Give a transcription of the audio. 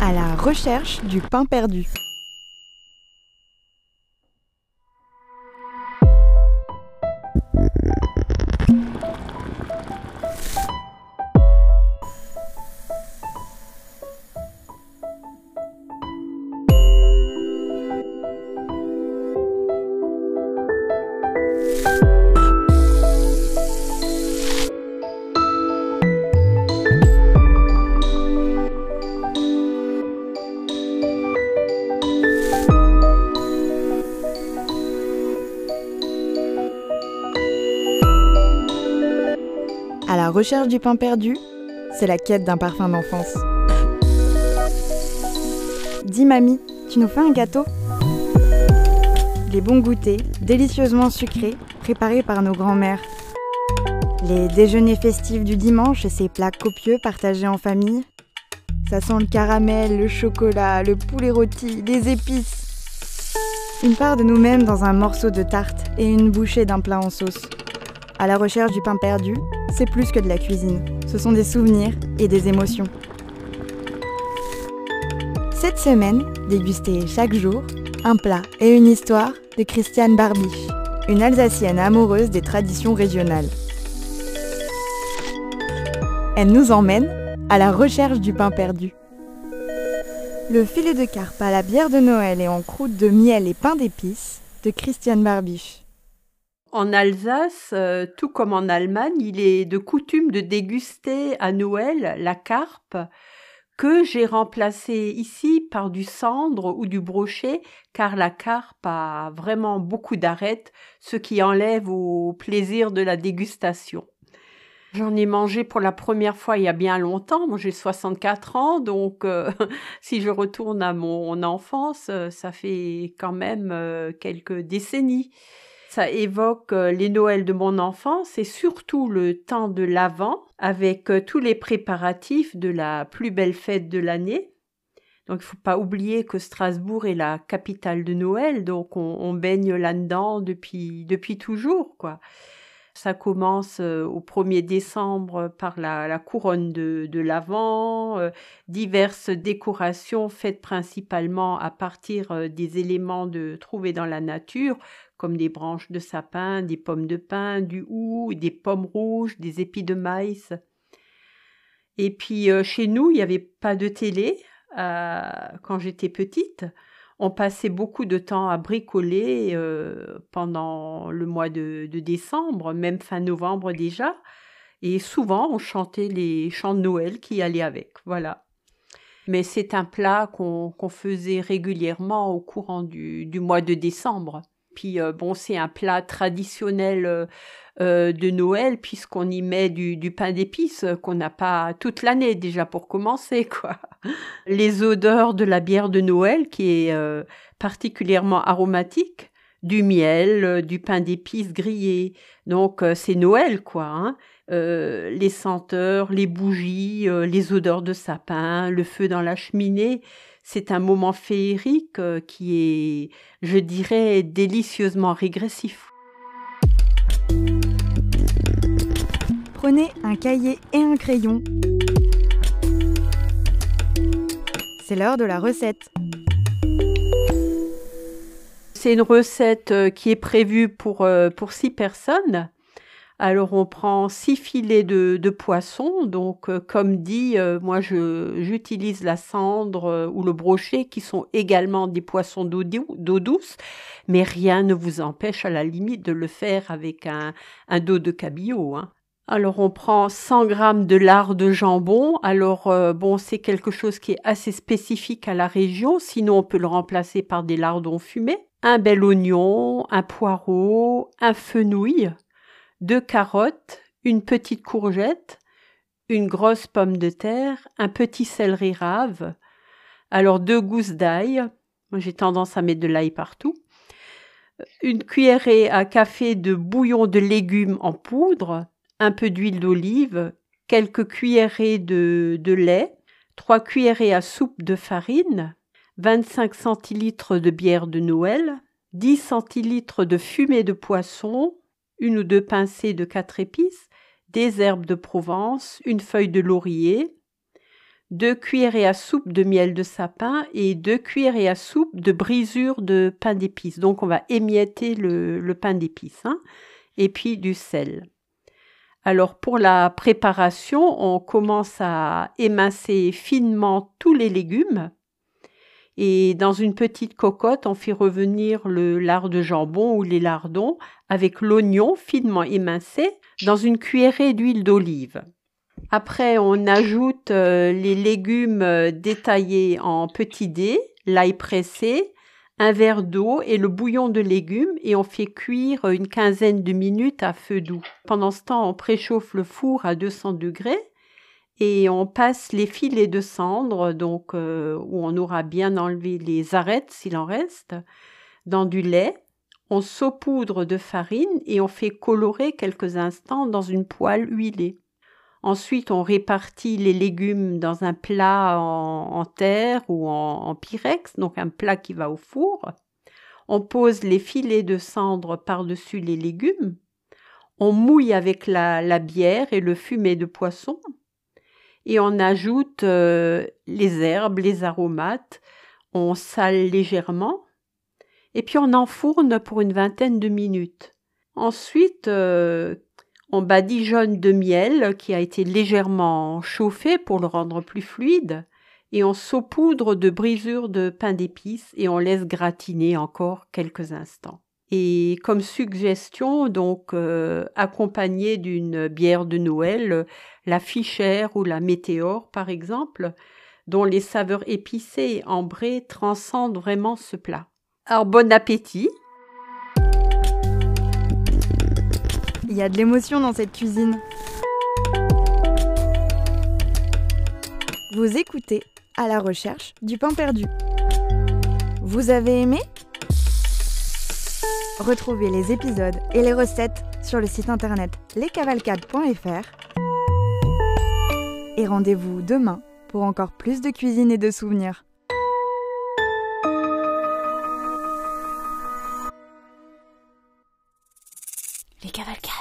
À la recherche du pain perdu. À la recherche du pain perdu, c'est la quête d'un parfum d'enfance. Dis mamie, tu nous fais un gâteau? Les bons goûters, délicieusement sucrés, préparés par nos grands-mères. Les déjeuners festifs du dimanche et ces plats copieux partagés en famille. Ça sent le caramel, le chocolat, le poulet rôti, les épices. Une part de nous-mêmes dans un morceau de tarte et une bouchée d'un plat en sauce. À la recherche du pain perdu, c'est plus que de la cuisine. Ce sont des souvenirs et des émotions. Cette semaine, dégustez chaque jour un plat et une histoire de Christiane Barbiche, une Alsacienne amoureuse des traditions régionales. Elle nous emmène à la recherche du pain perdu. Le filet de carpe à la bière de Noël et en croûte de miel et pain d'épices de Christiane Barbiche. En Alsace, euh, tout comme en Allemagne, il est de coutume de déguster à Noël la carpe que j'ai remplacée ici par du cendre ou du brochet, car la carpe a vraiment beaucoup d'arêtes, ce qui enlève au plaisir de la dégustation. J'en ai mangé pour la première fois il y a bien longtemps. Moi, j'ai 64 ans, donc euh, si je retourne à mon enfance, euh, ça fait quand même quelques décennies. Ça évoque euh, les Noëls de mon enfance et surtout le temps de l'Avent avec euh, tous les préparatifs de la plus belle fête de l'année. Donc il faut pas oublier que Strasbourg est la capitale de Noël, donc on, baigne là-dedans depuis depuis toujours quoi. Ça commence euh, au 1er décembre par la, couronne de, de l'Avent, diverses décorations faites principalement à partir des éléments de trouvés dans la nature, comme des branches de sapin, des pommes de pin, du hou, des pommes rouges, des épis de maïs. Et puis euh, chez nous, il n'y avait pas de télé euh, quand j'étais petite. On passait beaucoup de temps à bricoler euh, pendant le mois de, décembre, même fin novembre déjà. Et souvent, on chantait les chants de Noël qui allaient avec. Voilà. Mais c'est un plat qu'on faisait régulièrement au courant du mois de décembre. Puis euh, bon, c'est un plat traditionnel euh, euh, de Noël puisqu'on y met du, pain d'épices qu'on n'a pas toute l'année déjà pour commencer quoi. Les odeurs de la bière de Noël qui est particulièrement aromatique, du miel, du pain d'épices grillé. Donc c'est Noël quoi. Hein. les senteurs, les bougies, les odeurs de sapin, le feu dans la cheminée, c'est un moment féerique euh, qui est, je dirais, délicieusement régressif. Prenez un cahier et un crayon. C'est l'heure de la recette. C'est une recette euh, qui est prévue pour, euh, pour six personnes. Alors on prend six filets de, de poisson, donc euh, comme dit, euh, moi j'utilise la cendre euh, ou le brochet qui sont également des poissons d'eau douce, mais rien ne vous empêche à la limite de le faire avec un, un dos de cabillaud. Hein. Alors on prend 100 grammes de lard de jambon. Alors bon, c'est quelque chose qui est assez spécifique à la région. Sinon, on peut le remplacer par des lardons fumés. Un bel oignon, un poireau, un fenouil, deux carottes, une petite courgette, une grosse pomme de terre, un petit céleri rave, alors deux gousses d'ail, moi j'ai tendance à mettre de l'ail partout, une cuillerée à café de bouillon de légumes en poudre, un peu d'huile d'olive, quelques cuillerées de, de lait, trois cuillerées à soupe de farine, 25 centilitres de bière de Noël, 10 centilitres de fumée de poisson, une ou deux pincées de quatre épices, des herbes de Provence, une feuille de laurier, 2 cuillerées à soupe de miel de sapin et 2 cuillerées à soupe de brisure de pain d'épices. Donc on va émietter le, pain d'épices hein, et puis du sel. Alors pour la préparation, on commence à émincer finement tous les légumes et dans une petite cocotte, on fait revenir le lard de jambon ou les lardons avec l'oignon finement émincé dans une cuillerée d'huile d'olive. Après, on ajoute euh, les légumes euh, détaillés en petits dés, l'ail pressé, un verre d'eau et le bouillon de légumes et on fait cuire une quinzaine de minutes à feu doux. Pendant ce temps, on préchauffe le four à 200 degrés et on passe les filets de cendre, donc euh, où on aura bien enlevé les arêtes s'il en reste, dans du lait. On saupoudre de farine et on fait colorer quelques instants dans une poêle huilée. Ensuite, on répartit les légumes dans un plat en, terre ou en, pyrex, donc un plat qui va au four. On pose les filets de cendre par-dessus les légumes. On mouille avec la, bière et le fumet de poisson. Et on ajoute euh, les herbes, les aromates. On sale légèrement. Et puis on enfourne pour une vingtaine de minutes. Ensuite, euh, on badigeonne de miel qui a été légèrement chauffé pour le rendre plus fluide et on saupoudre de brisure de pain d'épices et on laisse gratiner encore quelques instants. Et comme suggestion, donc euh, accompagné d'une bière de Noël, la fichère ou la météore par exemple, dont les saveurs épicées et ambrées transcendent vraiment ce plat. Alors bon appétit Il y a de l'émotion dans cette cuisine. Vous écoutez à la recherche du pain perdu. Vous avez aimé? Retrouvez les épisodes et les recettes sur le site internet lescavalcades.fr et rendez-vous demain pour encore plus de cuisine et de souvenirs. Les cavalcades.